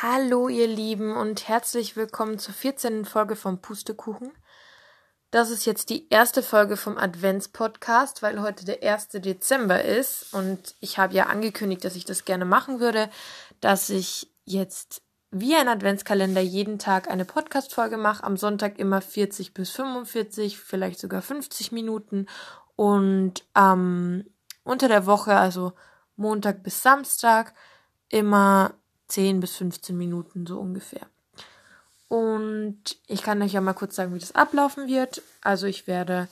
Hallo ihr Lieben und herzlich willkommen zur 14. Folge vom Pustekuchen. Das ist jetzt die erste Folge vom Advents-Podcast, weil heute der 1. Dezember ist und ich habe ja angekündigt, dass ich das gerne machen würde, dass ich jetzt wie ein Adventskalender jeden Tag eine Podcast-Folge mache, am Sonntag immer 40 bis 45, vielleicht sogar 50 Minuten und ähm, unter der Woche, also Montag bis Samstag, immer 10 bis 15 Minuten so ungefähr. Und ich kann euch ja mal kurz sagen, wie das ablaufen wird. Also ich werde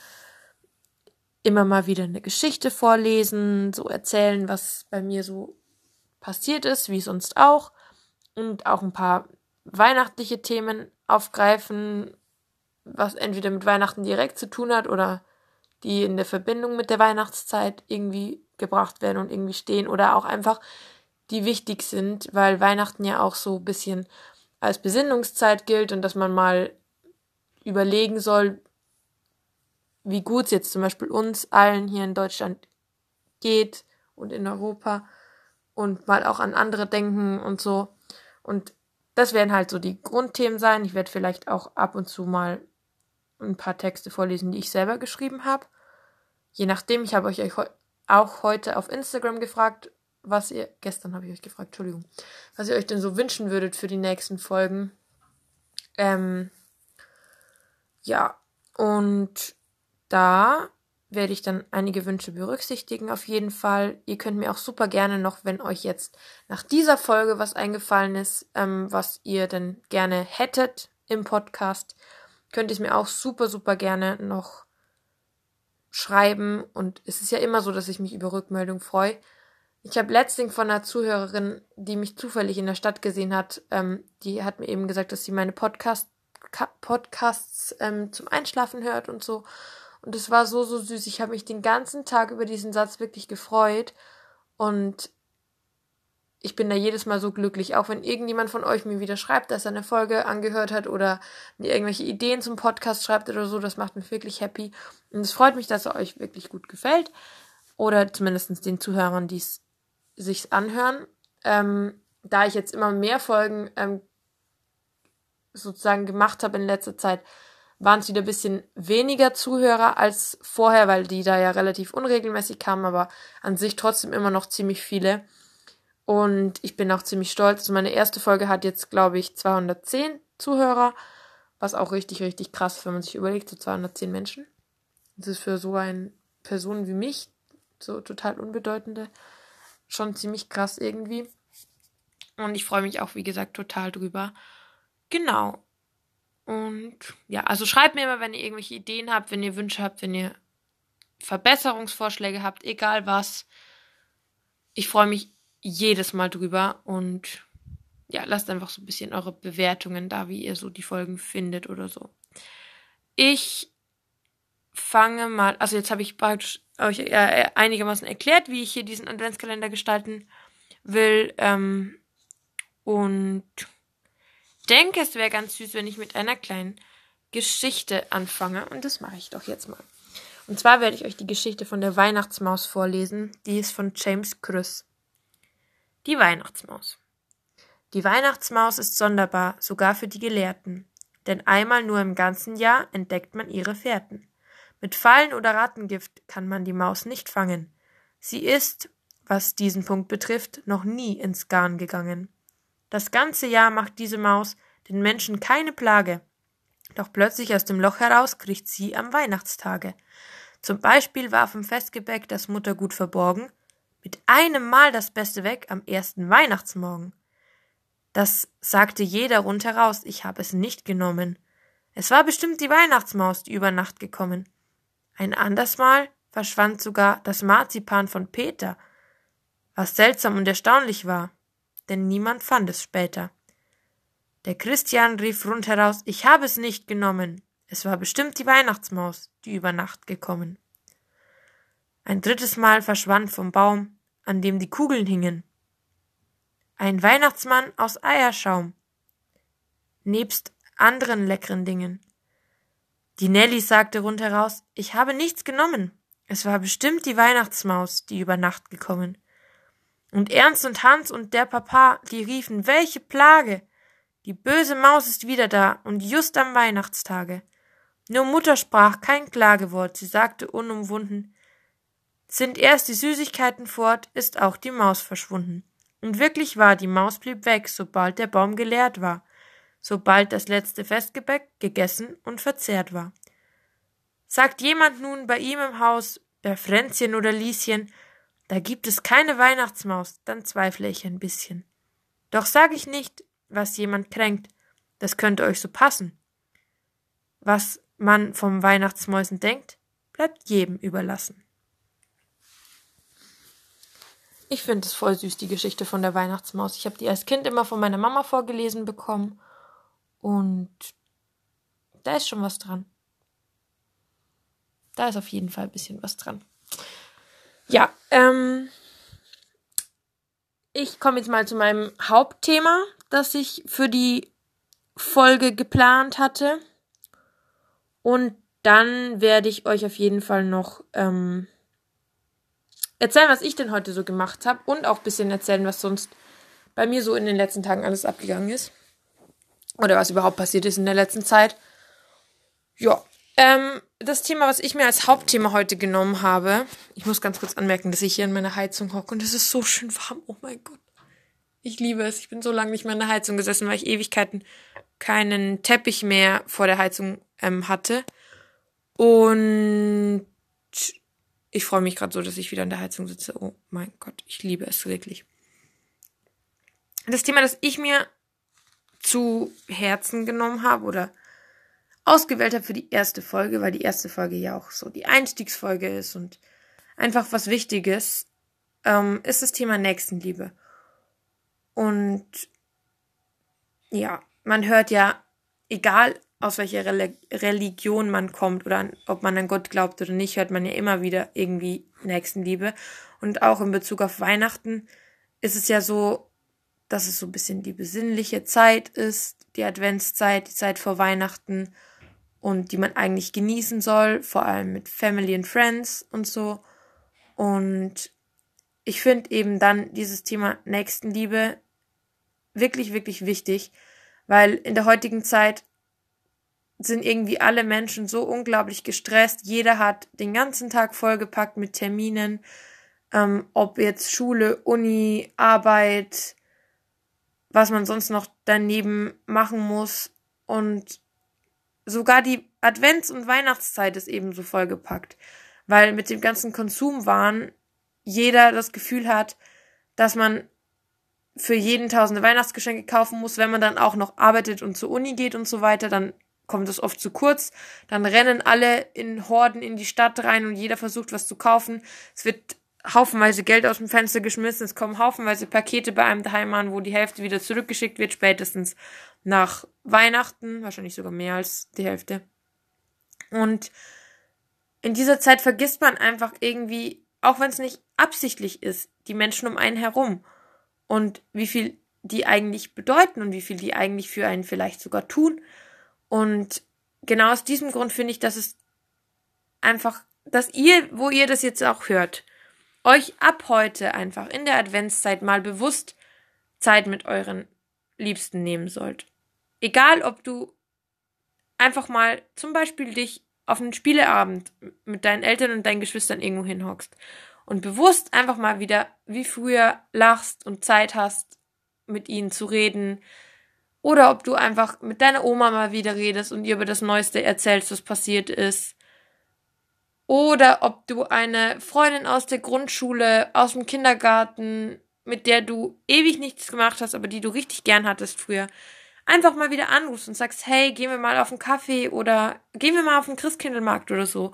immer mal wieder eine Geschichte vorlesen, so erzählen, was bei mir so passiert ist, wie sonst auch. Und auch ein paar weihnachtliche Themen aufgreifen, was entweder mit Weihnachten direkt zu tun hat oder die in der Verbindung mit der Weihnachtszeit irgendwie gebracht werden und irgendwie stehen oder auch einfach die wichtig sind, weil Weihnachten ja auch so ein bisschen als Besinnungszeit gilt und dass man mal überlegen soll, wie gut es jetzt zum Beispiel uns allen hier in Deutschland geht und in Europa und mal auch an andere denken und so. Und das werden halt so die Grundthemen sein. Ich werde vielleicht auch ab und zu mal ein paar Texte vorlesen, die ich selber geschrieben habe. Je nachdem, ich habe euch auch heute auf Instagram gefragt, was ihr, gestern habe ich euch gefragt, Entschuldigung, was ihr euch denn so wünschen würdet für die nächsten Folgen. Ähm, ja, und da werde ich dann einige Wünsche berücksichtigen auf jeden Fall. Ihr könnt mir auch super gerne noch, wenn euch jetzt nach dieser Folge was eingefallen ist, ähm, was ihr denn gerne hättet im Podcast, könnt ihr es mir auch super, super gerne noch schreiben. Und es ist ja immer so, dass ich mich über Rückmeldung freue. Ich habe letztens von einer Zuhörerin, die mich zufällig in der Stadt gesehen hat, ähm, die hat mir eben gesagt, dass sie meine Podcast, Podcasts ähm, zum Einschlafen hört und so. Und es war so, so süß. Ich habe mich den ganzen Tag über diesen Satz wirklich gefreut. Und ich bin da jedes Mal so glücklich. Auch wenn irgendjemand von euch mir wieder schreibt, dass er eine Folge angehört hat oder mir irgendwelche Ideen zum Podcast schreibt oder so, das macht mich wirklich happy. Und es freut mich, dass er euch wirklich gut gefällt. Oder zumindest den Zuhörern, die es sich's anhören. Ähm, da ich jetzt immer mehr Folgen ähm, sozusagen gemacht habe in letzter Zeit, waren es wieder ein bisschen weniger Zuhörer als vorher, weil die da ja relativ unregelmäßig kamen, aber an sich trotzdem immer noch ziemlich viele. Und ich bin auch ziemlich stolz. Also meine erste Folge hat jetzt, glaube ich, 210 Zuhörer, was auch richtig, richtig krass wenn man sich überlegt, so 210 Menschen. Das ist für so eine Person wie mich, so total unbedeutende, schon ziemlich krass irgendwie. Und ich freue mich auch, wie gesagt, total drüber. Genau. Und ja, also schreibt mir immer, wenn ihr irgendwelche Ideen habt, wenn ihr Wünsche habt, wenn ihr Verbesserungsvorschläge habt, egal was. Ich freue mich jedes Mal drüber und ja, lasst einfach so ein bisschen eure Bewertungen da, wie ihr so die Folgen findet oder so. Ich fange mal, also jetzt habe ich praktisch euch äh, einigermaßen erklärt, wie ich hier diesen Adventskalender gestalten will. Ähm, und denke, es wäre ganz süß, wenn ich mit einer kleinen Geschichte anfange. Und das mache ich doch jetzt mal. Und zwar werde ich euch die Geschichte von der Weihnachtsmaus vorlesen. Die ist von James Krüss. Die Weihnachtsmaus. Die Weihnachtsmaus ist sonderbar, sogar für die Gelehrten. Denn einmal nur im ganzen Jahr entdeckt man ihre Fährten. Mit Fallen oder Rattengift kann man die Maus nicht fangen. Sie ist, was diesen Punkt betrifft, noch nie ins Garn gegangen. Das ganze Jahr macht diese Maus den Menschen keine Plage. Doch plötzlich aus dem Loch heraus kriecht sie am Weihnachtstage. Zum Beispiel warf im Festgebäck das Muttergut verborgen, mit einem Mal das Beste weg am ersten Weihnachtsmorgen. Das sagte jeder rundheraus, ich habe es nicht genommen. Es war bestimmt die Weihnachtsmaus, die über Nacht gekommen. Ein anderes Mal verschwand sogar das Marzipan von Peter, was seltsam und erstaunlich war, denn niemand fand es später. Der Christian rief rundheraus, ich habe es nicht genommen. Es war bestimmt die Weihnachtsmaus, die über Nacht gekommen. Ein drittes Mal verschwand vom Baum, an dem die Kugeln hingen. Ein Weihnachtsmann aus Eierschaum. Nebst anderen leckeren Dingen. Die Nelly sagte rundheraus, ich habe nichts genommen. Es war bestimmt die Weihnachtsmaus, die über Nacht gekommen. Und Ernst und Hans und der Papa, die riefen, welche Plage! Die böse Maus ist wieder da und just am Weihnachtstage. Nur Mutter sprach kein Klagewort, sie sagte unumwunden, sind erst die Süßigkeiten fort, ist auch die Maus verschwunden. Und wirklich war, die Maus blieb weg, sobald der Baum geleert war, sobald das letzte Festgebäck gegessen und verzehrt war. Sagt jemand nun bei ihm im Haus, bei Fränzchen oder Lieschen, da gibt es keine Weihnachtsmaus, dann zweifle ich ein bisschen. Doch sag ich nicht, was jemand kränkt, das könnte euch so passen. Was man vom Weihnachtsmäusen denkt, bleibt jedem überlassen. Ich finde es voll süß, die Geschichte von der Weihnachtsmaus. Ich habe die als Kind immer von meiner Mama vorgelesen bekommen. Und da ist schon was dran. Da ist auf jeden Fall ein bisschen was dran. Ja, ähm, ich komme jetzt mal zu meinem Hauptthema, das ich für die Folge geplant hatte. Und dann werde ich euch auf jeden Fall noch ähm, erzählen, was ich denn heute so gemacht habe und auch ein bisschen erzählen, was sonst bei mir so in den letzten Tagen alles abgegangen ist. Oder was überhaupt passiert ist in der letzten Zeit. Ja, ähm, das Thema, was ich mir als Hauptthema heute genommen habe, ich muss ganz kurz anmerken, dass ich hier in meiner Heizung hocke und es ist so schön warm. Oh mein Gott. Ich liebe es. Ich bin so lange nicht mehr in der Heizung gesessen, weil ich Ewigkeiten keinen Teppich mehr vor der Heizung ähm, hatte. Und ich freue mich gerade so, dass ich wieder in der Heizung sitze. Oh mein Gott, ich liebe es wirklich. Das Thema, das ich mir zu Herzen genommen habe oder ausgewählt habe für die erste Folge, weil die erste Folge ja auch so die Einstiegsfolge ist und einfach was Wichtiges, ähm, ist das Thema Nächstenliebe. Und ja, man hört ja, egal aus welcher Religion man kommt oder an, ob man an Gott glaubt oder nicht, hört man ja immer wieder irgendwie Nächstenliebe. Und auch in Bezug auf Weihnachten ist es ja so, dass es so ein bisschen die besinnliche Zeit ist, die Adventszeit, die Zeit vor Weihnachten und die man eigentlich genießen soll, vor allem mit Family and Friends und so. Und ich finde eben dann dieses Thema Nächstenliebe wirklich, wirklich wichtig, weil in der heutigen Zeit sind irgendwie alle Menschen so unglaublich gestresst. Jeder hat den ganzen Tag vollgepackt mit Terminen, ähm, ob jetzt Schule, Uni, Arbeit, was man sonst noch daneben machen muss. Und sogar die Advents- und Weihnachtszeit ist ebenso vollgepackt, weil mit dem ganzen Konsumwahn jeder das Gefühl hat, dass man für jeden tausende Weihnachtsgeschenke kaufen muss, wenn man dann auch noch arbeitet und zur Uni geht und so weiter, dann kommt es oft zu kurz. Dann rennen alle in Horden in die Stadt rein und jeder versucht was zu kaufen. Es wird haufenweise Geld aus dem Fenster geschmissen. Es kommen haufenweise Pakete bei einem daheim an, wo die Hälfte wieder zurückgeschickt wird, spätestens nach Weihnachten. Wahrscheinlich sogar mehr als die Hälfte. Und in dieser Zeit vergisst man einfach irgendwie, auch wenn es nicht absichtlich ist, die Menschen um einen herum. Und wie viel die eigentlich bedeuten und wie viel die eigentlich für einen vielleicht sogar tun. Und genau aus diesem Grund finde ich, dass es einfach, dass ihr, wo ihr das jetzt auch hört, euch ab heute einfach in der Adventszeit mal bewusst Zeit mit euren Liebsten nehmen sollt. Egal, ob du einfach mal zum Beispiel dich auf einen Spieleabend mit deinen Eltern und deinen Geschwistern irgendwo hinhockst und bewusst einfach mal wieder wie früher lachst und Zeit hast, mit ihnen zu reden, oder ob du einfach mit deiner Oma mal wieder redest und ihr über das Neueste erzählst, was passiert ist. Oder ob du eine Freundin aus der Grundschule, aus dem Kindergarten, mit der du ewig nichts gemacht hast, aber die du richtig gern hattest früher, einfach mal wieder anrufst und sagst, hey, gehen wir mal auf einen Kaffee oder gehen wir mal auf den Christkindlmarkt oder so.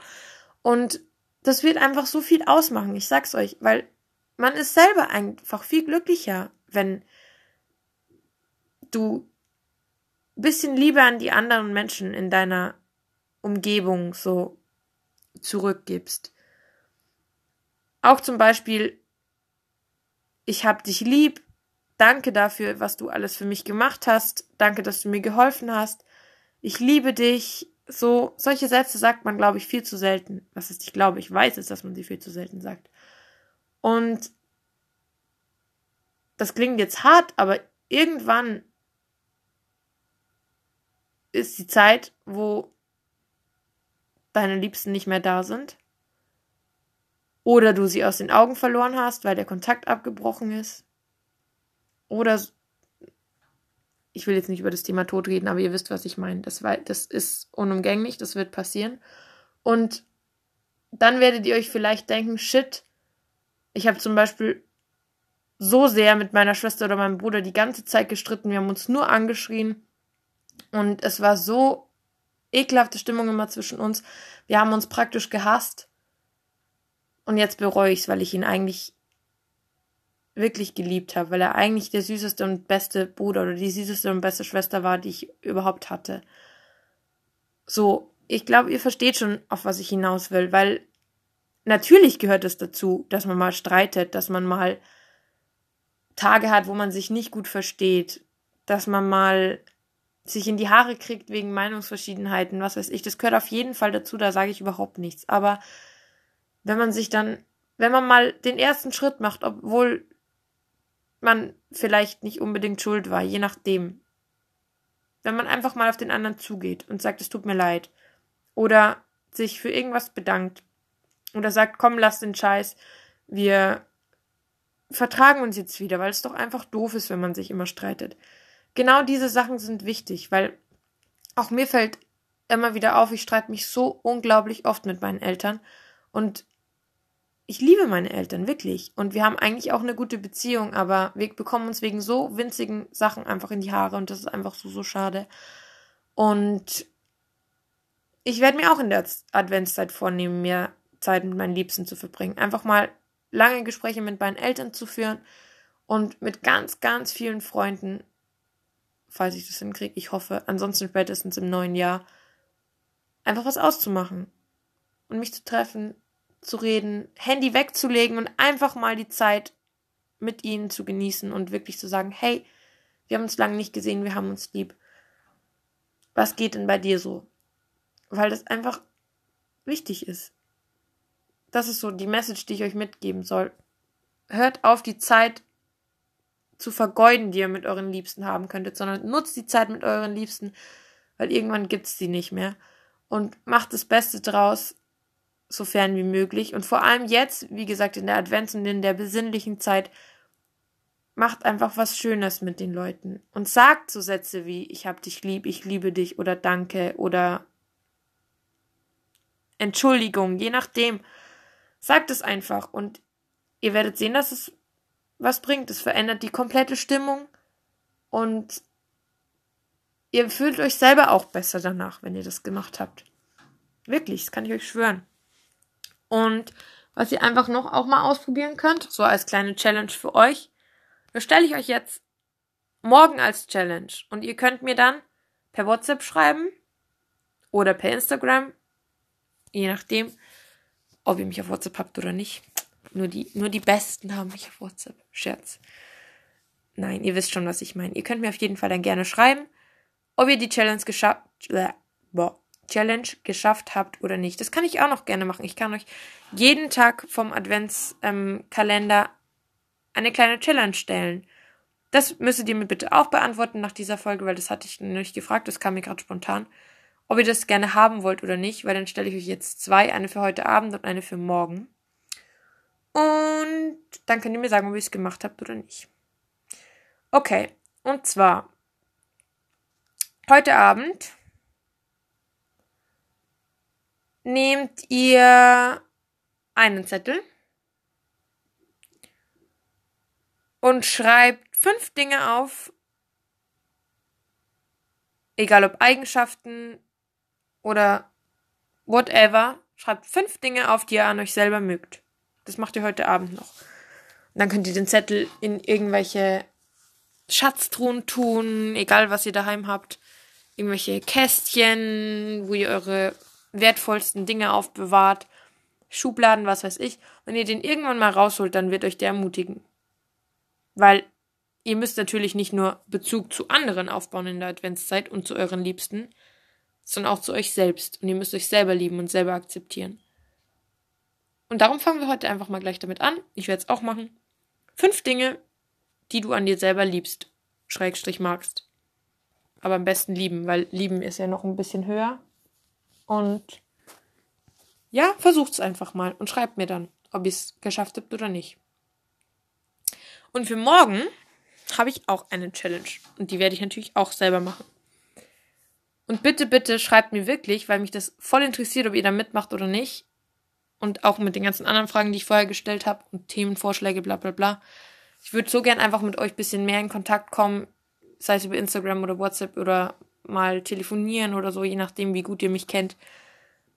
Und das wird einfach so viel ausmachen, ich sag's euch, weil man ist selber einfach viel glücklicher, wenn du bisschen Liebe an die anderen Menschen in deiner Umgebung so zurückgibst. Auch zum Beispiel, ich hab dich lieb, danke dafür, was du alles für mich gemacht hast, danke, dass du mir geholfen hast, ich liebe dich, so, solche Sätze sagt man, glaube ich, viel zu selten. Was ist, ich glaube, ich weiß es, dass man sie viel zu selten sagt. Und das klingt jetzt hart, aber irgendwann ist die Zeit, wo deine Liebsten nicht mehr da sind. Oder du sie aus den Augen verloren hast, weil der Kontakt abgebrochen ist. Oder ich will jetzt nicht über das Thema Tod reden, aber ihr wisst, was ich meine. Das, das ist unumgänglich, das wird passieren. Und dann werdet ihr euch vielleicht denken, shit, ich habe zum Beispiel so sehr mit meiner Schwester oder meinem Bruder die ganze Zeit gestritten, wir haben uns nur angeschrien und es war so ekelhafte Stimmung immer zwischen uns. Wir haben uns praktisch gehasst und jetzt bereue ich es, weil ich ihn eigentlich wirklich geliebt habe, weil er eigentlich der süßeste und beste Bruder oder die süßeste und beste Schwester war, die ich überhaupt hatte. So, ich glaube, ihr versteht schon, auf was ich hinaus will, weil natürlich gehört es dazu, dass man mal streitet, dass man mal Tage hat, wo man sich nicht gut versteht, dass man mal sich in die Haare kriegt wegen Meinungsverschiedenheiten, was weiß ich. Das gehört auf jeden Fall dazu, da sage ich überhaupt nichts. Aber wenn man sich dann, wenn man mal den ersten Schritt macht, obwohl man vielleicht nicht unbedingt schuld war, je nachdem. Wenn man einfach mal auf den anderen zugeht und sagt, es tut mir leid. Oder sich für irgendwas bedankt. Oder sagt, komm, lass den Scheiß. Wir vertragen uns jetzt wieder, weil es doch einfach doof ist, wenn man sich immer streitet. Genau diese Sachen sind wichtig, weil auch mir fällt immer wieder auf, ich streite mich so unglaublich oft mit meinen Eltern. Und ich liebe meine Eltern, wirklich. Und wir haben eigentlich auch eine gute Beziehung, aber wir bekommen uns wegen so winzigen Sachen einfach in die Haare und das ist einfach so, so schade. Und ich werde mir auch in der Adventszeit vornehmen, mir Zeit mit meinen Liebsten zu verbringen. Einfach mal lange Gespräche mit meinen Eltern zu führen und mit ganz, ganz vielen Freunden, falls ich das hinkriege, ich hoffe, ansonsten spätestens im neuen Jahr, einfach was auszumachen und mich zu treffen, zu reden, Handy wegzulegen und einfach mal die Zeit mit ihnen zu genießen und wirklich zu sagen, hey, wir haben uns lange nicht gesehen, wir haben uns lieb. Was geht denn bei dir so? Weil das einfach wichtig ist. Das ist so die Message, die ich euch mitgeben soll. Hört auf, die Zeit zu vergeuden, die ihr mit euren Liebsten haben könntet, sondern nutzt die Zeit mit euren Liebsten, weil irgendwann gibt's die nicht mehr. Und macht das Beste draus, sofern wie möglich. Und vor allem jetzt, wie gesagt, in der Advents- und in der besinnlichen Zeit, macht einfach was Schönes mit den Leuten. Und sagt so Sätze wie, ich hab dich lieb, ich liebe dich oder danke oder Entschuldigung, je nachdem. Sagt es einfach und ihr werdet sehen, dass es was bringt. Es verändert die komplette Stimmung und ihr fühlt euch selber auch besser danach, wenn ihr das gemacht habt. Wirklich, das kann ich euch schwören. Und was ihr einfach noch auch mal ausprobieren könnt, so als kleine Challenge für euch, das stelle ich euch jetzt morgen als Challenge. Und ihr könnt mir dann per WhatsApp schreiben oder per Instagram, je nachdem, ob ihr mich auf WhatsApp habt oder nicht. Nur die, nur die Besten haben mich auf WhatsApp. Scherz. Nein, ihr wisst schon, was ich meine. Ihr könnt mir auf jeden Fall dann gerne schreiben, ob ihr die Challenge geschafft, äh, boah, Challenge geschafft habt oder nicht. Das kann ich auch noch gerne machen. Ich kann euch jeden Tag vom Adventskalender ähm, eine kleine Challenge stellen. Das müsstet ihr mir bitte auch beantworten nach dieser Folge, weil das hatte ich nicht gefragt, das kam mir gerade spontan. Ob ihr das gerne haben wollt oder nicht, weil dann stelle ich euch jetzt zwei, eine für heute Abend und eine für morgen. Und dann könnt ihr mir sagen, ob ihr es gemacht habt oder nicht. Okay, und zwar heute Abend nehmt ihr einen Zettel und schreibt fünf Dinge auf, egal ob Eigenschaften oder whatever, schreibt fünf Dinge auf, die ihr an euch selber mögt. Das macht ihr heute Abend noch. Und dann könnt ihr den Zettel in irgendwelche Schatztruhen tun, egal was ihr daheim habt. Irgendwelche Kästchen, wo ihr eure wertvollsten Dinge aufbewahrt, Schubladen, was weiß ich. Wenn ihr den irgendwann mal rausholt, dann wird euch der ermutigen. Weil ihr müsst natürlich nicht nur Bezug zu anderen aufbauen in der Adventszeit und zu euren Liebsten, sondern auch zu euch selbst. Und ihr müsst euch selber lieben und selber akzeptieren. Und darum fangen wir heute einfach mal gleich damit an. Ich werde es auch machen. Fünf Dinge, die du an dir selber liebst, Schrägstrich magst. Aber am besten lieben, weil lieben ist ja noch ein bisschen höher. Und ja, versucht's einfach mal und schreibt mir dann, ob ihr es geschafft habt oder nicht. Und für morgen habe ich auch eine Challenge. Und die werde ich natürlich auch selber machen. Und bitte, bitte schreibt mir wirklich, weil mich das voll interessiert, ob ihr da mitmacht oder nicht. Und auch mit den ganzen anderen Fragen, die ich vorher gestellt habe und Themenvorschläge, bla bla bla. Ich würde so gern einfach mit euch ein bisschen mehr in Kontakt kommen, sei es über Instagram oder WhatsApp oder mal telefonieren oder so, je nachdem, wie gut ihr mich kennt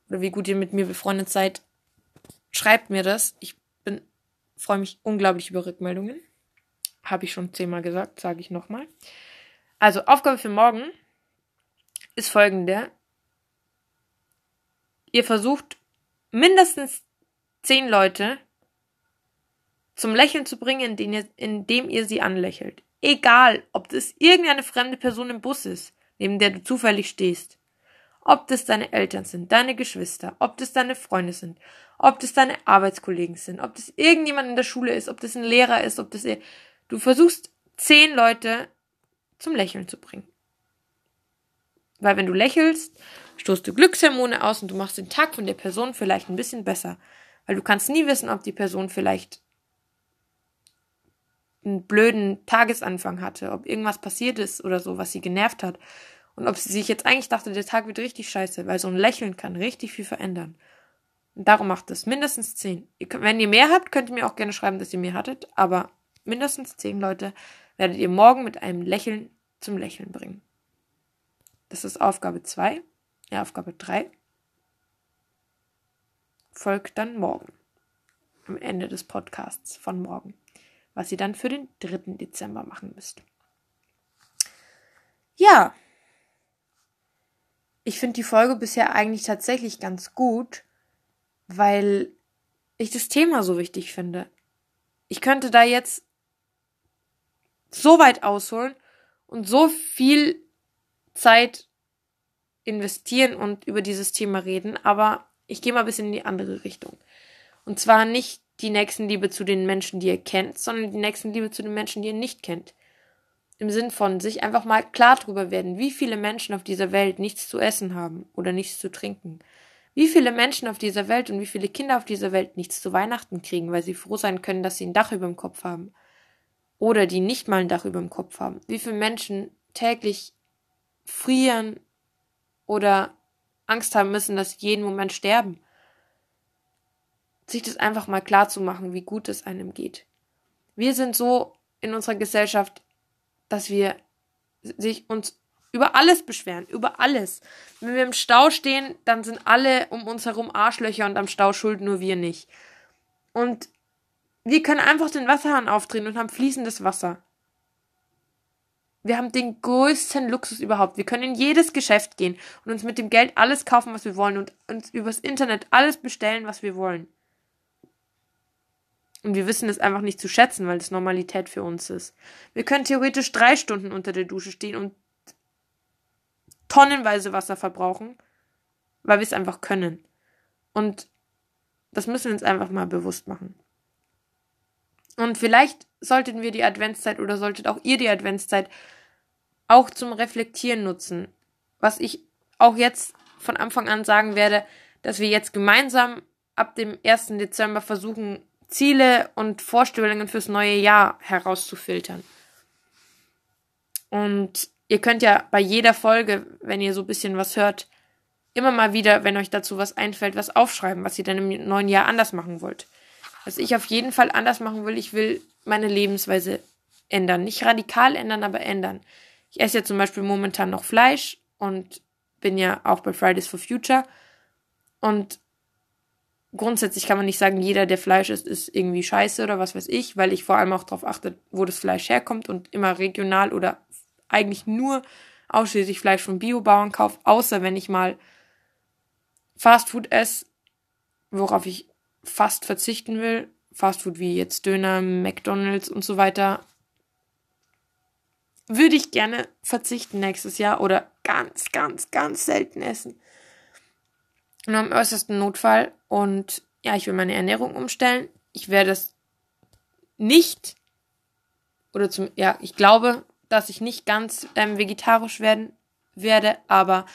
oder wie gut ihr mit mir befreundet seid. Schreibt mir das. Ich bin freue mich unglaublich über Rückmeldungen. Habe ich schon zehnmal gesagt, sage ich nochmal. Also Aufgabe für morgen ist folgende. Ihr versucht mindestens zehn Leute zum Lächeln zu bringen, indem ihr, indem ihr sie anlächelt. Egal, ob das irgendeine fremde Person im Bus ist, neben der du zufällig stehst. Ob das deine Eltern sind, deine Geschwister, ob das deine Freunde sind, ob das deine Arbeitskollegen sind, ob das irgendjemand in der Schule ist, ob das ein Lehrer ist, ob das du versuchst zehn Leute zum Lächeln zu bringen. Weil wenn du lächelst, stoßt du Glückshormone aus und du machst den Tag von der Person vielleicht ein bisschen besser. Weil du kannst nie wissen, ob die Person vielleicht einen blöden Tagesanfang hatte, ob irgendwas passiert ist oder so, was sie genervt hat. Und ob sie sich jetzt eigentlich dachte, der Tag wird richtig scheiße, weil so ein Lächeln kann richtig viel verändern. Und darum macht es mindestens zehn. Wenn ihr mehr habt, könnt ihr mir auch gerne schreiben, dass ihr mehr hattet, aber mindestens zehn Leute werdet ihr morgen mit einem Lächeln zum Lächeln bringen. Das ist Aufgabe 2. Ja, Aufgabe 3 folgt dann morgen. Am Ende des Podcasts von morgen. Was ihr dann für den 3. Dezember machen müsst. Ja. Ich finde die Folge bisher eigentlich tatsächlich ganz gut, weil ich das Thema so wichtig finde. Ich könnte da jetzt so weit ausholen und so viel Zeit investieren und über dieses Thema reden, aber ich gehe mal ein bisschen in die andere Richtung. Und zwar nicht die Nächstenliebe zu den Menschen, die ihr kennt, sondern die Nächstenliebe zu den Menschen, die ihr nicht kennt. Im Sinn von sich einfach mal klar darüber werden, wie viele Menschen auf dieser Welt nichts zu essen haben oder nichts zu trinken. Wie viele Menschen auf dieser Welt und wie viele Kinder auf dieser Welt nichts zu Weihnachten kriegen, weil sie froh sein können, dass sie ein Dach über dem Kopf haben. Oder die nicht mal ein Dach über dem Kopf haben. Wie viele Menschen täglich frieren oder Angst haben müssen, dass sie jeden Moment sterben. Sich das einfach mal klar zu machen, wie gut es einem geht. Wir sind so in unserer Gesellschaft, dass wir sich uns über alles beschweren, über alles. Wenn wir im Stau stehen, dann sind alle um uns herum Arschlöcher und am Stau schuld nur wir nicht. Und wir können einfach den Wasserhahn aufdrehen und haben fließendes Wasser. Wir haben den größten Luxus überhaupt. Wir können in jedes Geschäft gehen und uns mit dem Geld alles kaufen, was wir wollen und uns übers Internet alles bestellen, was wir wollen. Und wir wissen es einfach nicht zu schätzen, weil das Normalität für uns ist. Wir können theoretisch drei Stunden unter der Dusche stehen und tonnenweise Wasser verbrauchen, weil wir es einfach können. Und das müssen wir uns einfach mal bewusst machen. Und vielleicht sollten wir die Adventszeit oder solltet auch ihr die Adventszeit auch zum Reflektieren nutzen. Was ich auch jetzt von Anfang an sagen werde, dass wir jetzt gemeinsam ab dem 1. Dezember versuchen, Ziele und Vorstellungen fürs neue Jahr herauszufiltern. Und ihr könnt ja bei jeder Folge, wenn ihr so ein bisschen was hört, immer mal wieder, wenn euch dazu was einfällt, was aufschreiben, was ihr dann im neuen Jahr anders machen wollt. Was ich auf jeden Fall anders machen will, ich will meine Lebensweise ändern. Nicht radikal ändern, aber ändern. Ich esse ja zum Beispiel momentan noch Fleisch und bin ja auch bei Fridays for Future. Und grundsätzlich kann man nicht sagen, jeder, der Fleisch isst, ist irgendwie scheiße oder was weiß ich, weil ich vor allem auch darauf achte, wo das Fleisch herkommt und immer regional oder eigentlich nur ausschließlich Fleisch von Biobauern kaufe, außer wenn ich mal Fastfood esse, worauf ich fast verzichten will. Fastfood wie jetzt Döner, McDonalds und so weiter. Würde ich gerne verzichten nächstes Jahr oder ganz, ganz, ganz selten essen. Nur im äußersten Notfall. Und ja, ich will meine Ernährung umstellen. Ich werde es nicht oder zum, ja, ich glaube, dass ich nicht ganz ähm, vegetarisch werden werde, aber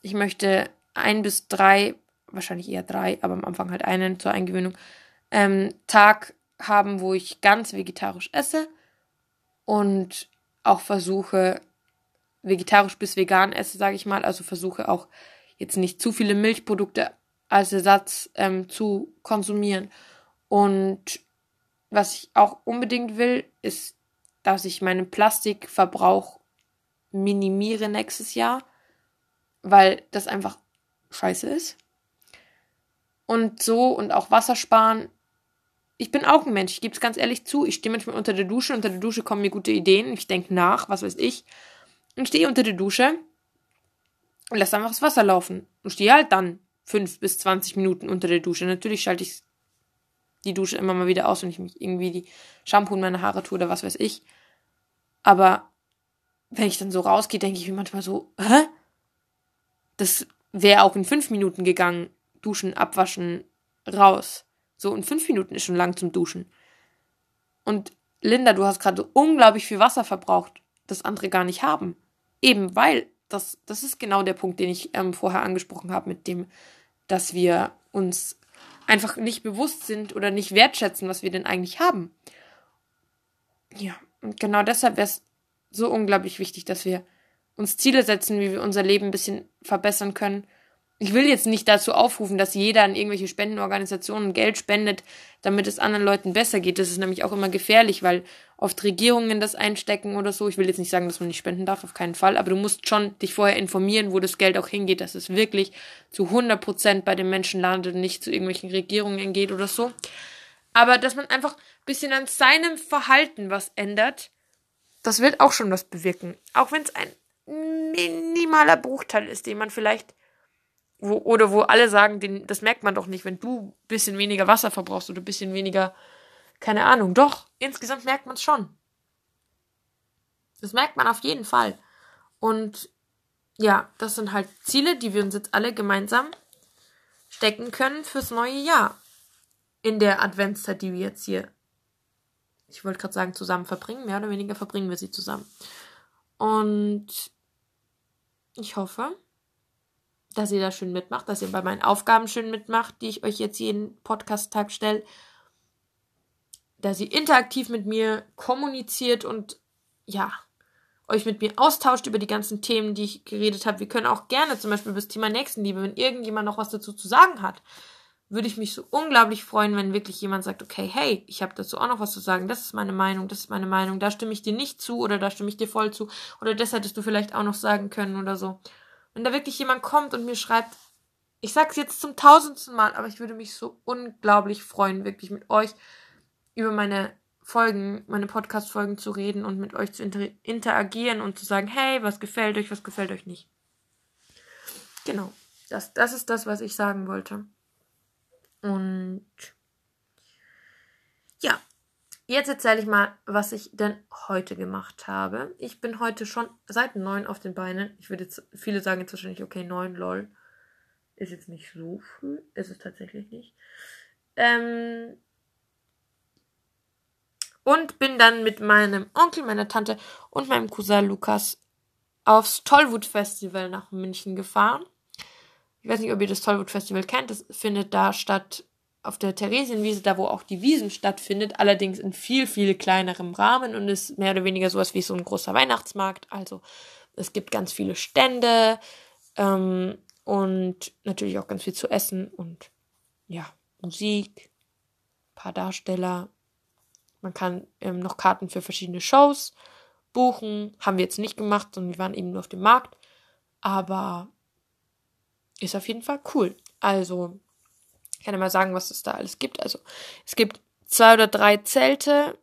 ich möchte ein bis drei, wahrscheinlich eher drei, aber am Anfang halt einen zur Eingewöhnung, ähm, Tag haben, wo ich ganz vegetarisch esse und auch versuche, vegetarisch bis vegan esse, sage ich mal. Also versuche auch jetzt nicht zu viele Milchprodukte als Ersatz ähm, zu konsumieren. Und was ich auch unbedingt will, ist, dass ich meinen Plastikverbrauch minimiere nächstes Jahr, weil das einfach scheiße ist. Und so und auch Wasser sparen. Ich bin auch ein Mensch, ich gebe es ganz ehrlich zu. Ich stehe manchmal unter der Dusche, unter der Dusche kommen mir gute Ideen, ich denke nach, was weiß ich. Und stehe unter der Dusche und lasse einfach das Wasser laufen. Und stehe halt dann fünf bis zwanzig Minuten unter der Dusche. Natürlich schalte ich die Dusche immer mal wieder aus, wenn ich mich irgendwie die Shampoo in meine Haare tue oder was weiß ich. Aber wenn ich dann so rausgehe, denke ich mir manchmal so, hä? Das wäre auch in fünf Minuten gegangen. Duschen, abwaschen, raus. So, in fünf Minuten ist schon lang zum Duschen. Und Linda, du hast gerade unglaublich viel Wasser verbraucht, das andere gar nicht haben. Eben weil, das, das ist genau der Punkt, den ich ähm, vorher angesprochen habe, mit dem, dass wir uns einfach nicht bewusst sind oder nicht wertschätzen, was wir denn eigentlich haben. Ja, und genau deshalb wäre es so unglaublich wichtig, dass wir uns Ziele setzen, wie wir unser Leben ein bisschen verbessern können ich will jetzt nicht dazu aufrufen, dass jeder an irgendwelche Spendenorganisationen Geld spendet, damit es anderen Leuten besser geht. Das ist nämlich auch immer gefährlich, weil oft Regierungen das einstecken oder so. Ich will jetzt nicht sagen, dass man nicht spenden darf, auf keinen Fall, aber du musst schon dich vorher informieren, wo das Geld auch hingeht, dass es wirklich zu 100 Prozent bei den Menschen landet und nicht zu irgendwelchen Regierungen geht oder so. Aber dass man einfach ein bisschen an seinem Verhalten was ändert, das wird auch schon was bewirken. Auch wenn es ein minimaler Bruchteil ist, den man vielleicht wo, oder wo alle sagen, den, das merkt man doch nicht, wenn du ein bisschen weniger Wasser verbrauchst oder ein bisschen weniger, keine Ahnung. Doch, insgesamt merkt man es schon. Das merkt man auf jeden Fall. Und ja, das sind halt Ziele, die wir uns jetzt alle gemeinsam stecken können fürs neue Jahr. In der Adventszeit, die wir jetzt hier, ich wollte gerade sagen, zusammen verbringen. Mehr oder weniger verbringen wir sie zusammen. Und ich hoffe, dass ihr da schön mitmacht, dass ihr bei meinen Aufgaben schön mitmacht, die ich euch jetzt jeden Podcast-Tag stelle. Dass ihr interaktiv mit mir kommuniziert und ja, euch mit mir austauscht über die ganzen Themen, die ich geredet habe. Wir können auch gerne zum Beispiel über das Thema Nächstenliebe, wenn irgendjemand noch was dazu zu sagen hat, würde ich mich so unglaublich freuen, wenn wirklich jemand sagt, okay, hey, ich habe dazu auch noch was zu sagen, das ist meine Meinung, das ist meine Meinung, da stimme ich dir nicht zu oder da stimme ich dir voll zu oder das hättest du vielleicht auch noch sagen können oder so. Wenn da wirklich jemand kommt und mir schreibt, ich sag's jetzt zum tausendsten Mal, aber ich würde mich so unglaublich freuen, wirklich mit euch über meine Folgen, meine Podcast-Folgen zu reden und mit euch zu inter interagieren und zu sagen, hey, was gefällt euch, was gefällt euch nicht. Genau. Das, das ist das, was ich sagen wollte. Und Jetzt erzähle ich mal, was ich denn heute gemacht habe. Ich bin heute schon seit neun auf den Beinen. Ich würde jetzt, viele sagen jetzt wahrscheinlich, okay, neun, lol. Ist jetzt nicht so früh. Ist es tatsächlich nicht. Ähm, und bin dann mit meinem Onkel, meiner Tante und meinem Cousin Lukas aufs Tollwood Festival nach München gefahren. Ich weiß nicht, ob ihr das Tollwood Festival kennt. Das findet da statt auf der Theresienwiese, da wo auch die Wiesen stattfindet, allerdings in viel, viel kleinerem Rahmen und ist mehr oder weniger sowas wie so ein großer Weihnachtsmarkt. Also es gibt ganz viele Stände ähm, und natürlich auch ganz viel zu essen und ja, Musik, paar Darsteller. Man kann ähm, noch Karten für verschiedene Shows buchen. Haben wir jetzt nicht gemacht, sondern wir waren eben nur auf dem Markt. Aber ist auf jeden Fall cool. Also ich kann ja mal sagen, was es da alles gibt. Also es gibt zwei oder drei Zelte,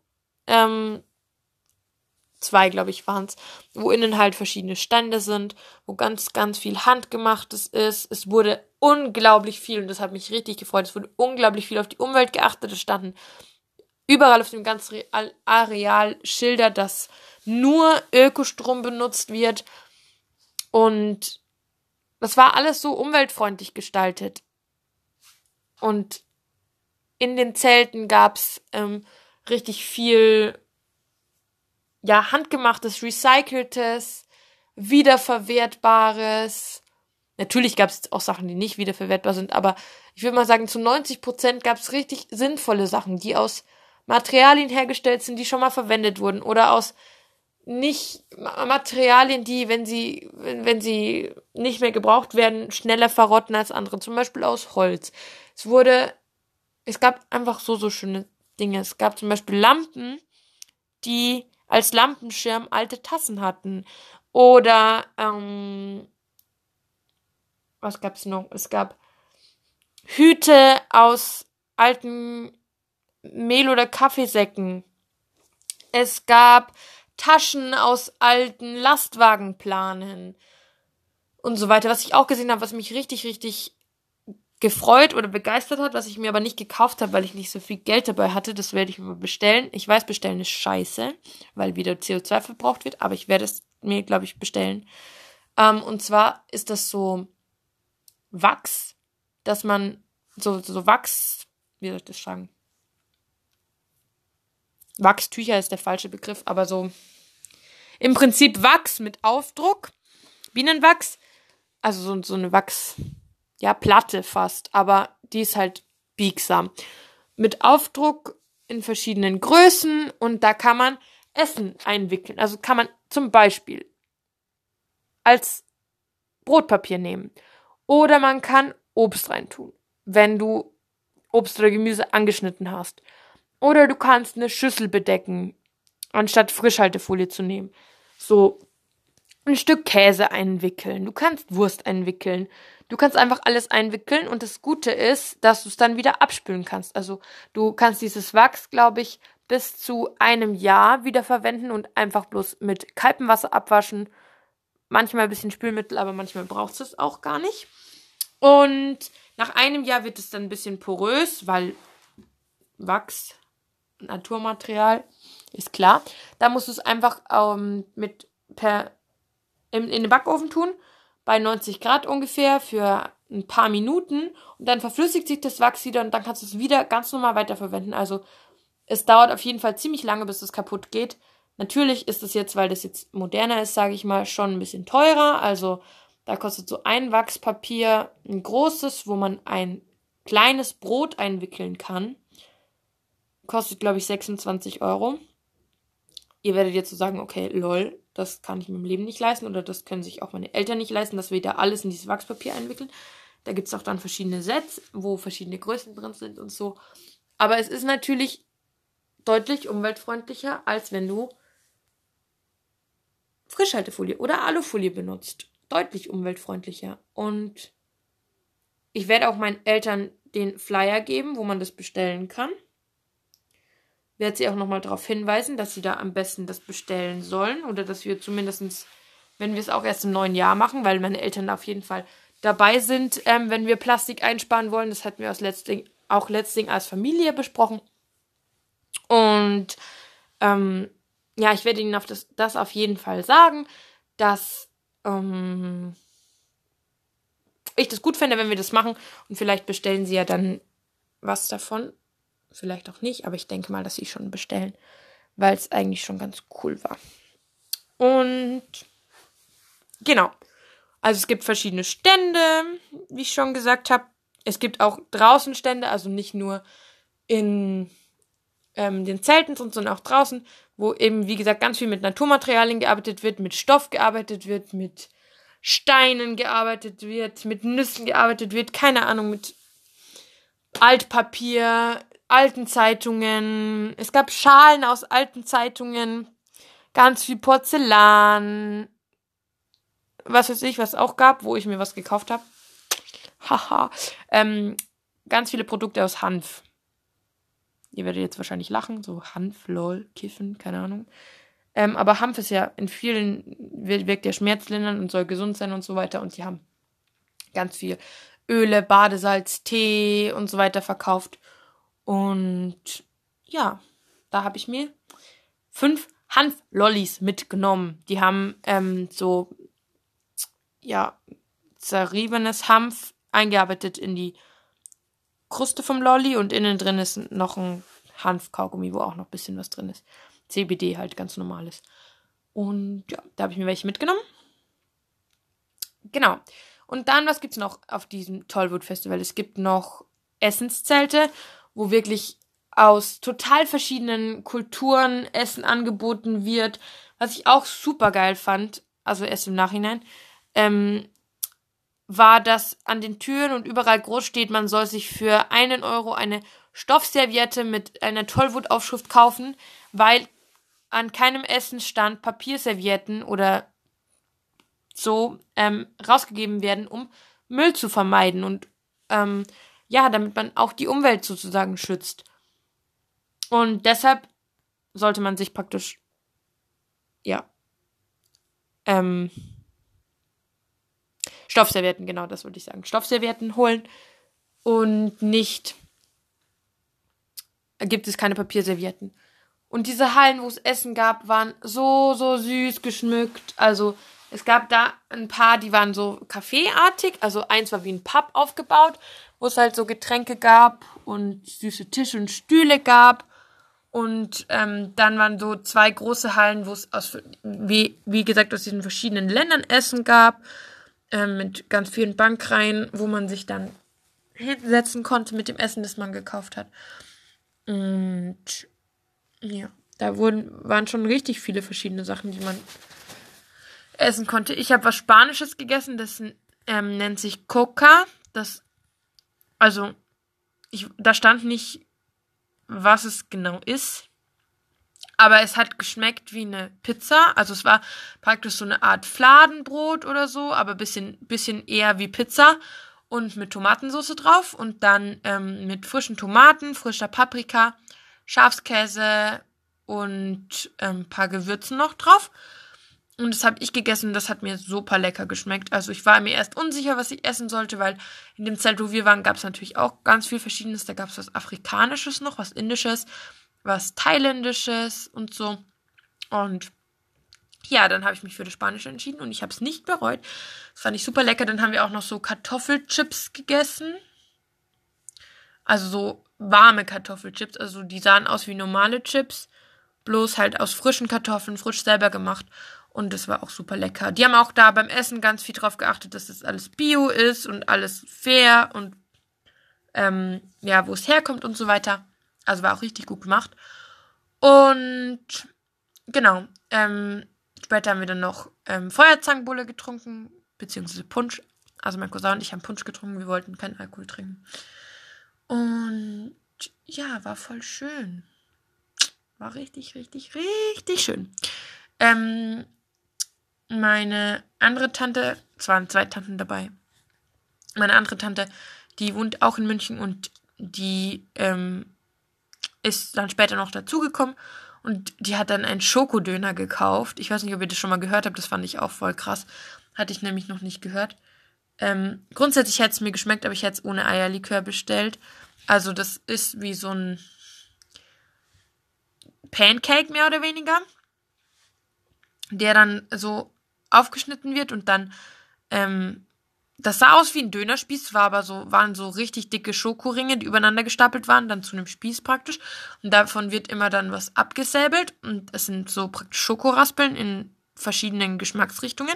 ähm, zwei, glaube ich, waren es, wo innen halt verschiedene Stände sind, wo ganz, ganz viel Handgemachtes ist. Es wurde unglaublich viel, und das hat mich richtig gefreut, es wurde unglaublich viel auf die Umwelt geachtet. Es standen überall auf dem ganzen Areal Schilder, dass nur Ökostrom benutzt wird. Und das war alles so umweltfreundlich gestaltet. Und in den Zelten gab's ähm, richtig viel ja, handgemachtes, recyceltes, wiederverwertbares. Natürlich gab es auch Sachen, die nicht wiederverwertbar sind, aber ich würde mal sagen, zu 90 Prozent gab es richtig sinnvolle Sachen, die aus Materialien hergestellt sind, die schon mal verwendet wurden oder aus nicht Materialien, die, wenn sie, wenn, wenn sie nicht mehr gebraucht werden, schneller verrotten als andere. Zum Beispiel aus Holz. Es wurde, es gab einfach so, so schöne Dinge. Es gab zum Beispiel Lampen, die als Lampenschirm alte Tassen hatten. Oder, ähm, was gab's noch? Es gab Hüte aus alten Mehl- oder Kaffeesäcken. Es gab Taschen aus alten Lastwagenplanen und so weiter. Was ich auch gesehen habe, was mich richtig, richtig gefreut oder begeistert hat, was ich mir aber nicht gekauft habe, weil ich nicht so viel Geld dabei hatte, das werde ich mir bestellen. Ich weiß, bestellen ist scheiße, weil wieder CO2 verbraucht wird, aber ich werde es mir, glaube ich, bestellen. Ähm, und zwar ist das so Wachs, dass man so, so Wachs, wie soll ich das sagen? Wachstücher ist der falsche Begriff, aber so im Prinzip Wachs mit Aufdruck, Bienenwachs, also so, so eine Wachs, ja, Platte fast, aber die ist halt biegsam. Mit Aufdruck in verschiedenen Größen und da kann man Essen einwickeln. Also kann man zum Beispiel als Brotpapier nehmen. Oder man kann Obst reintun, wenn du Obst oder Gemüse angeschnitten hast. Oder du kannst eine Schüssel bedecken, anstatt Frischhaltefolie zu nehmen. So ein Stück Käse einwickeln. Du kannst Wurst einwickeln. Du kannst einfach alles einwickeln und das Gute ist, dass du es dann wieder abspülen kannst. Also du kannst dieses Wachs, glaube ich, bis zu einem Jahr wieder verwenden und einfach bloß mit kaltem Wasser abwaschen. Manchmal ein bisschen Spülmittel, aber manchmal brauchst du es auch gar nicht. Und nach einem Jahr wird es dann ein bisschen porös, weil Wachs Naturmaterial, ist klar. Da musst du es einfach ähm, mit per in, in den Backofen tun, bei 90 Grad ungefähr für ein paar Minuten und dann verflüssigt sich das Wachs wieder und dann kannst du es wieder ganz normal weiterverwenden. Also es dauert auf jeden Fall ziemlich lange, bis es kaputt geht. Natürlich ist es jetzt, weil das jetzt moderner ist, sage ich mal, schon ein bisschen teurer. Also da kostet so ein Wachspapier ein großes, wo man ein kleines Brot einwickeln kann, Kostet, glaube ich, 26 Euro. Ihr werdet jetzt so sagen, okay, lol, das kann ich mir im Leben nicht leisten oder das können sich auch meine Eltern nicht leisten, dass wir da alles in dieses Wachspapier einwickeln. Da gibt es auch dann verschiedene Sets, wo verschiedene Größen drin sind und so. Aber es ist natürlich deutlich umweltfreundlicher, als wenn du Frischhaltefolie oder Alufolie benutzt. Deutlich umweltfreundlicher. Und ich werde auch meinen Eltern den Flyer geben, wo man das bestellen kann werde sie auch nochmal darauf hinweisen, dass sie da am besten das bestellen sollen oder dass wir zumindestens, wenn wir es auch erst im neuen Jahr machen, weil meine Eltern auf jeden Fall dabei sind, ähm, wenn wir Plastik einsparen wollen. Das hatten wir aus letztling, auch letztling als Familie besprochen. Und ähm, ja, ich werde ihnen auf das, das auf jeden Fall sagen, dass ähm, ich das gut fände, wenn wir das machen. Und vielleicht bestellen sie ja dann was davon vielleicht auch nicht, aber ich denke mal, dass sie schon bestellen, weil es eigentlich schon ganz cool war. Und genau. Also es gibt verschiedene Stände, wie ich schon gesagt habe. Es gibt auch draußen Stände, also nicht nur in ähm, den Zelten, sondern auch draußen, wo eben, wie gesagt, ganz viel mit Naturmaterialien gearbeitet wird, mit Stoff gearbeitet wird, mit Steinen gearbeitet wird, mit Nüssen gearbeitet wird, keine Ahnung, mit Altpapier, alten Zeitungen. Es gab Schalen aus alten Zeitungen. Ganz viel Porzellan. Was weiß ich, was es auch gab, wo ich mir was gekauft habe. Haha. ähm, ganz viele Produkte aus Hanf. Ihr werdet jetzt wahrscheinlich lachen, so Hanf, lol, Kiffen, keine Ahnung. Ähm, aber Hanf ist ja in vielen, wirkt ja schmerzlindernd und soll gesund sein und so weiter. Und die haben ganz viel Öle, Badesalz, Tee und so weiter verkauft. Und ja, da habe ich mir fünf Hanflollis mitgenommen. Die haben ähm, so, ja, zerriebenes Hanf eingearbeitet in die Kruste vom Lolli und innen drin ist noch ein Hanfkaugummi, wo auch noch ein bisschen was drin ist. CBD halt ganz normales. Und ja, da habe ich mir welche mitgenommen. Genau. Und dann, was gibt es noch auf diesem Tollwood Festival? Es gibt noch Essenszelte, wo wirklich aus total verschiedenen Kulturen Essen angeboten wird, was ich auch super geil fand, also erst im Nachhinein, ähm, war, dass an den Türen und überall groß steht, man soll sich für einen Euro eine Stoffserviette mit einer Tollwutaufschrift kaufen, weil an keinem Essen stand Papierservietten oder so ähm, rausgegeben werden, um Müll zu vermeiden. Und ähm, ja, damit man auch die Umwelt sozusagen schützt. Und deshalb sollte man sich praktisch ja ähm, Stoffservietten, genau, das wollte ich sagen. Stoffservietten holen und nicht gibt es keine Papierservietten. Und diese Hallen, wo es Essen gab, waren so, so süß geschmückt. Also es gab da ein paar, die waren so kaffeeartig. Also eins war wie ein Pub aufgebaut, wo es halt so Getränke gab und süße Tische und Stühle gab. Und ähm, dann waren so zwei große Hallen, wo es aus, wie, wie gesagt, aus diesen verschiedenen Ländern Essen gab ähm, mit ganz vielen Bankreihen, wo man sich dann hinsetzen konnte mit dem Essen, das man gekauft hat. Und ja, da wurden, waren schon richtig viele verschiedene Sachen, die man essen konnte. Ich habe was Spanisches gegessen, das ähm, nennt sich Coca. Das, also, ich, da stand nicht, was es genau ist. Aber es hat geschmeckt wie eine Pizza. Also es war praktisch so eine Art Fladenbrot oder so, aber bisschen, bisschen eher wie Pizza. Und mit Tomatensauce drauf. Und dann ähm, mit frischen Tomaten, frischer Paprika, Schafskäse und ein ähm, paar Gewürzen noch drauf. Und das habe ich gegessen das hat mir super lecker geschmeckt. Also ich war mir erst unsicher, was ich essen sollte, weil in dem Zelt, wo wir waren, gab es natürlich auch ganz viel Verschiedenes. Da gab es was Afrikanisches noch, was Indisches, was Thailändisches und so. Und ja, dann habe ich mich für das Spanische entschieden und ich habe es nicht bereut. Das fand ich super lecker. Dann haben wir auch noch so Kartoffelchips gegessen. Also so warme Kartoffelchips. Also die sahen aus wie normale Chips. Bloß halt aus frischen Kartoffeln, frisch selber gemacht. Und das war auch super lecker. Die haben auch da beim Essen ganz viel drauf geachtet, dass das alles bio ist und alles fair und ähm, ja, wo es herkommt und so weiter. Also war auch richtig gut gemacht. Und genau, ähm, später haben wir dann noch ähm, Feuerzangenbulle getrunken, beziehungsweise Punsch. Also mein Cousin und ich haben Punsch getrunken, wir wollten keinen Alkohol trinken. Und ja, war voll schön. War richtig, richtig, richtig schön. Ähm, meine andere Tante, es waren zwei Tanten dabei. Meine andere Tante, die wohnt auch in München und die ähm, ist dann später noch dazugekommen und die hat dann einen Schokodöner gekauft. Ich weiß nicht, ob ihr das schon mal gehört habt, das fand ich auch voll krass. Hatte ich nämlich noch nicht gehört. Ähm, grundsätzlich hätte es mir geschmeckt, aber ich hätte es ohne Eierlikör bestellt. Also das ist wie so ein Pancake mehr oder weniger, der dann so aufgeschnitten wird und dann ähm, das sah aus wie ein Dönerspieß, war aber so, waren so richtig dicke Schokoringe, die übereinander gestapelt waren, dann zu einem Spieß praktisch. Und davon wird immer dann was abgesäbelt. Und es sind so praktisch Schokoraspeln in verschiedenen Geschmacksrichtungen.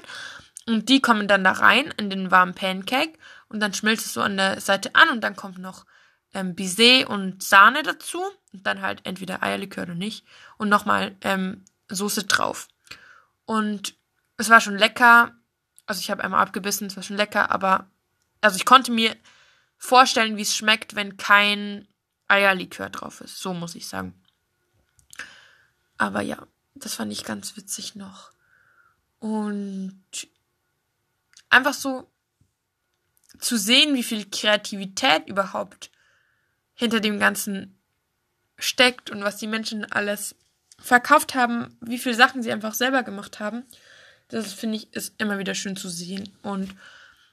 Und die kommen dann da rein in den warmen Pancake. Und dann schmilzt es so an der Seite an und dann kommt noch ähm, Baiser und Sahne dazu. Und dann halt entweder Eierlikör oder nicht. Und nochmal ähm, Soße drauf. Und es war schon lecker also ich habe einmal abgebissen, es war schon lecker, aber also ich konnte mir vorstellen, wie es schmeckt, wenn kein Eierlikör drauf ist. So muss ich sagen. Aber ja, das fand ich ganz witzig noch. Und einfach so zu sehen, wie viel Kreativität überhaupt hinter dem Ganzen steckt und was die Menschen alles verkauft haben, wie viele Sachen sie einfach selber gemacht haben. Das finde ich ist immer wieder schön zu sehen. Und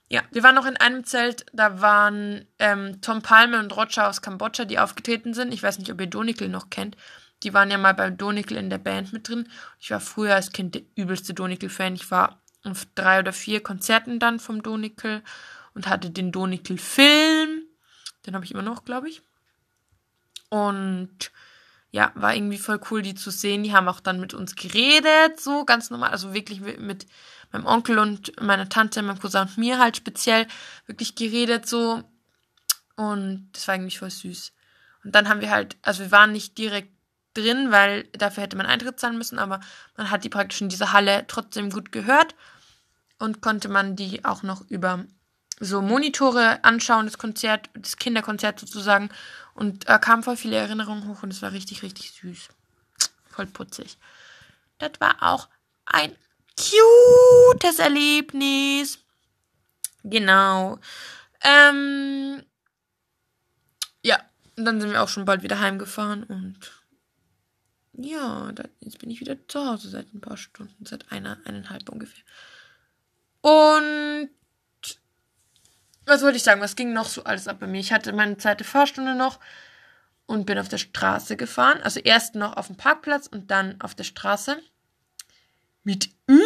ja, wir waren noch in einem Zelt, da waren ähm, Tom Palme und Roger aus Kambodscha, die aufgetreten sind. Ich weiß nicht, ob ihr Donikel noch kennt. Die waren ja mal bei Donikel in der Band mit drin. Ich war früher als Kind der übelste Donikel-Fan. Ich war auf drei oder vier Konzerten dann vom Donikel und hatte den Donikel-Film. Den habe ich immer noch, glaube ich. Und ja, war irgendwie voll cool, die zu sehen. Die haben auch dann mit uns geredet, so ganz normal, also wirklich mit meinem Onkel und meiner Tante, meinem Cousin und mir halt speziell wirklich geredet, so. Und das war eigentlich voll süß. Und dann haben wir halt, also wir waren nicht direkt drin, weil dafür hätte man Eintritt zahlen müssen, aber man hat die praktisch in dieser Halle trotzdem gut gehört und konnte man die auch noch über so Monitore anschauen, das Konzert, das Kinderkonzert sozusagen. Und da kamen voll viele Erinnerungen hoch und es war richtig, richtig süß. Voll putzig. Das war auch ein cutes Erlebnis. Genau. Ähm, ja, und dann sind wir auch schon bald wieder heimgefahren und ja, da, jetzt bin ich wieder zu Hause seit ein paar Stunden, seit einer, eineinhalb ungefähr. Und was wollte ich sagen? Was ging noch so alles ab bei mir? Ich hatte meine zweite Fahrstunde noch und bin auf der Straße gefahren. Also erst noch auf dem Parkplatz und dann auf der Straße. Mit über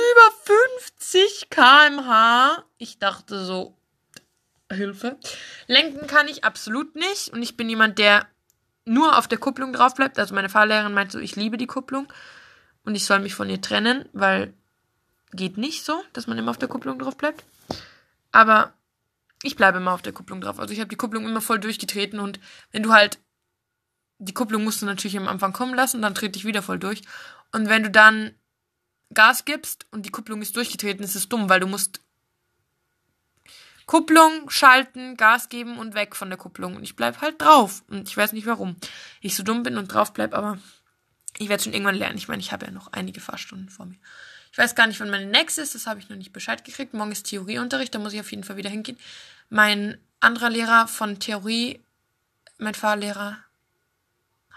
50 km/h. Ich dachte so, Hilfe. Lenken kann ich absolut nicht. Und ich bin jemand, der nur auf der Kupplung drauf bleibt. Also meine Fahrlehrerin meint so, ich liebe die Kupplung. Und ich soll mich von ihr trennen, weil geht nicht so, dass man immer auf der Kupplung drauf bleibt. Aber ich bleibe immer auf der Kupplung drauf. Also ich habe die Kupplung immer voll durchgetreten und wenn du halt die Kupplung musst du natürlich am Anfang kommen lassen, dann trete ich wieder voll durch. Und wenn du dann Gas gibst und die Kupplung ist durchgetreten, ist es dumm, weil du musst Kupplung schalten, Gas geben und weg von der Kupplung. Und ich bleib halt drauf. Und ich weiß nicht warum ich so dumm bin und drauf bleib, aber ich werde schon irgendwann lernen. Ich meine, ich habe ja noch einige Fahrstunden vor mir. Ich weiß gar nicht, wann meine nächste ist, das habe ich noch nicht Bescheid gekriegt. Morgen ist Theorieunterricht, da muss ich auf jeden Fall wieder hingehen. Mein anderer Lehrer von Theorie, mein Fahrlehrer,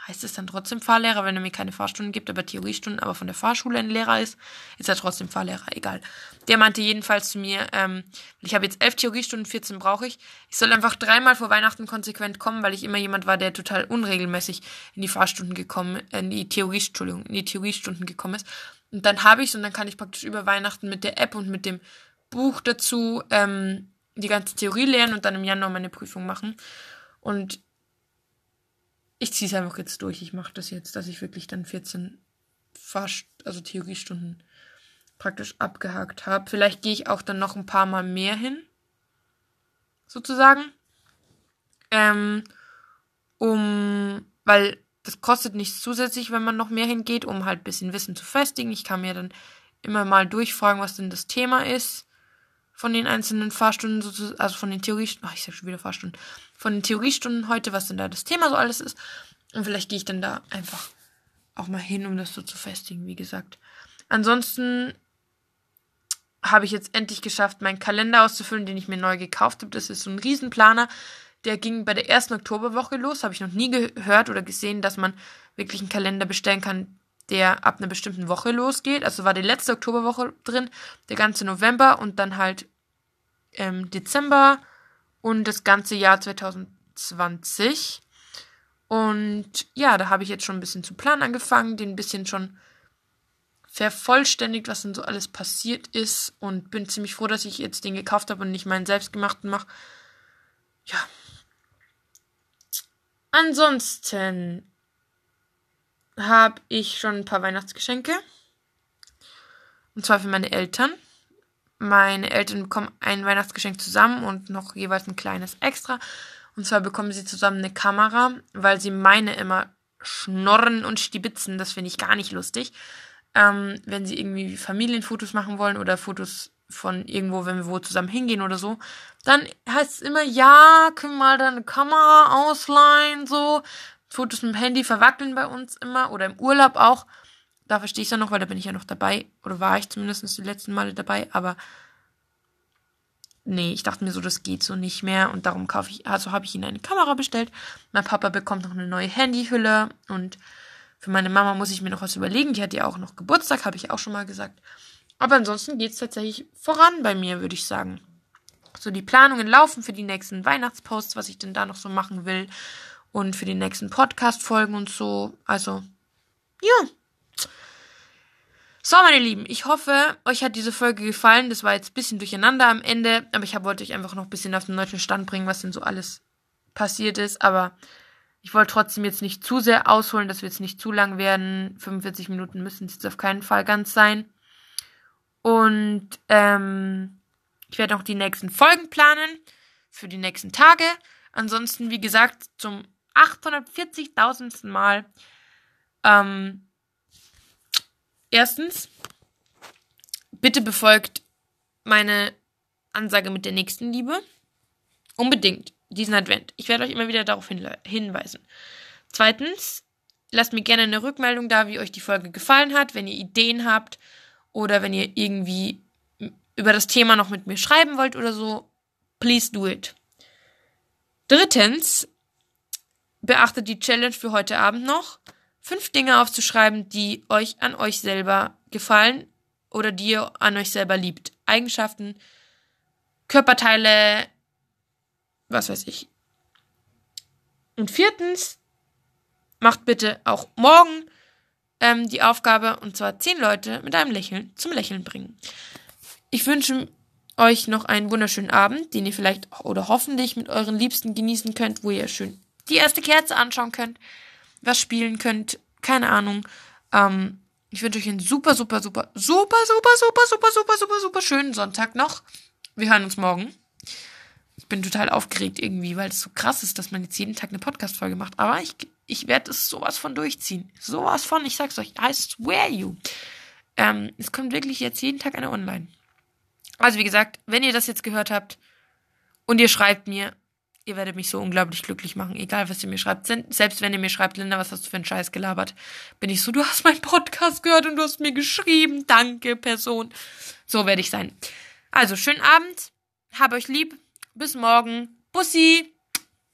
heißt es dann trotzdem Fahrlehrer, wenn er mir keine Fahrstunden gibt, aber Theoriestunden, aber von der Fahrschule ein Lehrer ist, ist er trotzdem Fahrlehrer, egal. Der meinte jedenfalls zu mir, ähm, ich habe jetzt elf Theoriestunden, 14 brauche ich. Ich soll einfach dreimal vor Weihnachten konsequent kommen, weil ich immer jemand war, der total unregelmäßig in die Fahrstunden gekommen, in die Theorie, Entschuldigung, in die Theoriestunden gekommen ist. Und dann habe ich es und dann kann ich praktisch über Weihnachten mit der App und mit dem Buch dazu ähm, die ganze Theorie lernen und dann im Januar meine Prüfung machen. Und ich ziehe es einfach jetzt durch. Ich mache das jetzt, dass ich wirklich dann 14 Fahrst also Theoriestunden praktisch abgehakt habe. Vielleicht gehe ich auch dann noch ein paar Mal mehr hin. Sozusagen. Ähm, um, weil das kostet nichts zusätzlich, wenn man noch mehr hingeht, um halt ein bisschen Wissen zu festigen. Ich kann mir dann immer mal durchfragen, was denn das Thema ist von den einzelnen Fahrstunden, also von den Theoriestunden, ach, ich sag schon wieder Fahrstunden, von den Theoriestunden heute, was denn da das Thema so alles ist. Und vielleicht gehe ich dann da einfach auch mal hin, um das so zu festigen, wie gesagt. Ansonsten habe ich jetzt endlich geschafft, meinen Kalender auszufüllen, den ich mir neu gekauft habe. Das ist so ein Riesenplaner. Der ging bei der ersten Oktoberwoche los. Habe ich noch nie gehört oder gesehen, dass man wirklich einen Kalender bestellen kann, der ab einer bestimmten Woche losgeht. Also war die letzte Oktoberwoche drin, der ganze November und dann halt ähm, Dezember und das ganze Jahr 2020. Und ja, da habe ich jetzt schon ein bisschen zu planen angefangen, den ein bisschen schon vervollständigt, was denn so alles passiert ist und bin ziemlich froh, dass ich jetzt den gekauft habe und nicht meinen selbstgemachten mache. Ja, Ansonsten habe ich schon ein paar Weihnachtsgeschenke. Und zwar für meine Eltern. Meine Eltern bekommen ein Weihnachtsgeschenk zusammen und noch jeweils ein kleines extra. Und zwar bekommen sie zusammen eine Kamera, weil sie meine immer schnorren und stibitzen. Das finde ich gar nicht lustig. Ähm, wenn sie irgendwie Familienfotos machen wollen oder Fotos von irgendwo, wenn wir wo zusammen hingehen oder so, dann heißt es immer, ja, können wir mal deine Kamera ausleihen, so. Fotos mit dem Handy verwackeln bei uns immer oder im Urlaub auch. Da verstehe ich es ja noch, weil da bin ich ja noch dabei. Oder war ich zumindest die letzten Male dabei, aber nee, ich dachte mir so, das geht so nicht mehr und darum kaufe ich, also habe ich ihnen eine Kamera bestellt. Mein Papa bekommt noch eine neue Handyhülle und für meine Mama muss ich mir noch was überlegen. Die hat ja auch noch Geburtstag, habe ich auch schon mal gesagt. Aber ansonsten geht es tatsächlich voran bei mir, würde ich sagen. So, die Planungen laufen für die nächsten Weihnachtsposts, was ich denn da noch so machen will. Und für die nächsten Podcast-Folgen und so. Also, ja. So, meine Lieben, ich hoffe, euch hat diese Folge gefallen. Das war jetzt ein bisschen durcheinander am Ende, aber ich wollte euch einfach noch ein bisschen auf den neuen Stand bringen, was denn so alles passiert ist. Aber Ich wollte trotzdem jetzt nicht zu sehr ausholen, dass wir jetzt nicht zu lang werden. 45 Minuten müssen es jetzt auf keinen Fall ganz sein. Und ähm, ich werde auch die nächsten Folgen planen für die nächsten Tage. Ansonsten, wie gesagt, zum 840.000. Mal. Ähm, erstens, bitte befolgt meine Ansage mit der nächsten Liebe. Unbedingt diesen Advent. Ich werde euch immer wieder darauf hinweisen. Zweitens, lasst mir gerne eine Rückmeldung da, wie euch die Folge gefallen hat, wenn ihr Ideen habt oder wenn ihr irgendwie über das Thema noch mit mir schreiben wollt oder so. Please do it. Drittens, beachtet die Challenge für heute Abend noch. Fünf Dinge aufzuschreiben, die euch an euch selber gefallen oder die ihr an euch selber liebt. Eigenschaften, Körperteile, was weiß ich. Und viertens, macht bitte auch morgen ähm, die Aufgabe, und zwar zehn Leute mit einem Lächeln zum Lächeln bringen. Ich wünsche euch noch einen wunderschönen Abend, den ihr vielleicht oder hoffentlich mit euren Liebsten genießen könnt, wo ihr schön die erste Kerze anschauen könnt, was spielen könnt, keine Ahnung. Ähm, ich wünsche euch einen super, super, super, super, super, super, super, super, super, super schönen Sonntag noch. Wir hören uns morgen. Ich bin total aufgeregt irgendwie, weil es so krass ist, dass man jetzt jeden Tag eine Podcast-Folge macht. Aber ich, ich werde es sowas von durchziehen. Sowas von, ich sag's euch, I swear you. Ähm, es kommt wirklich jetzt jeden Tag eine online. Also wie gesagt, wenn ihr das jetzt gehört habt und ihr schreibt mir, ihr werdet mich so unglaublich glücklich machen, egal was ihr mir schreibt. Selbst wenn ihr mir schreibt, Linda, was hast du für einen Scheiß gelabert, bin ich so, du hast meinen Podcast gehört und du hast mir geschrieben. Danke, Person. So werde ich sein. Also, schönen Abend. Hab euch lieb. Bis morgen. Bussi.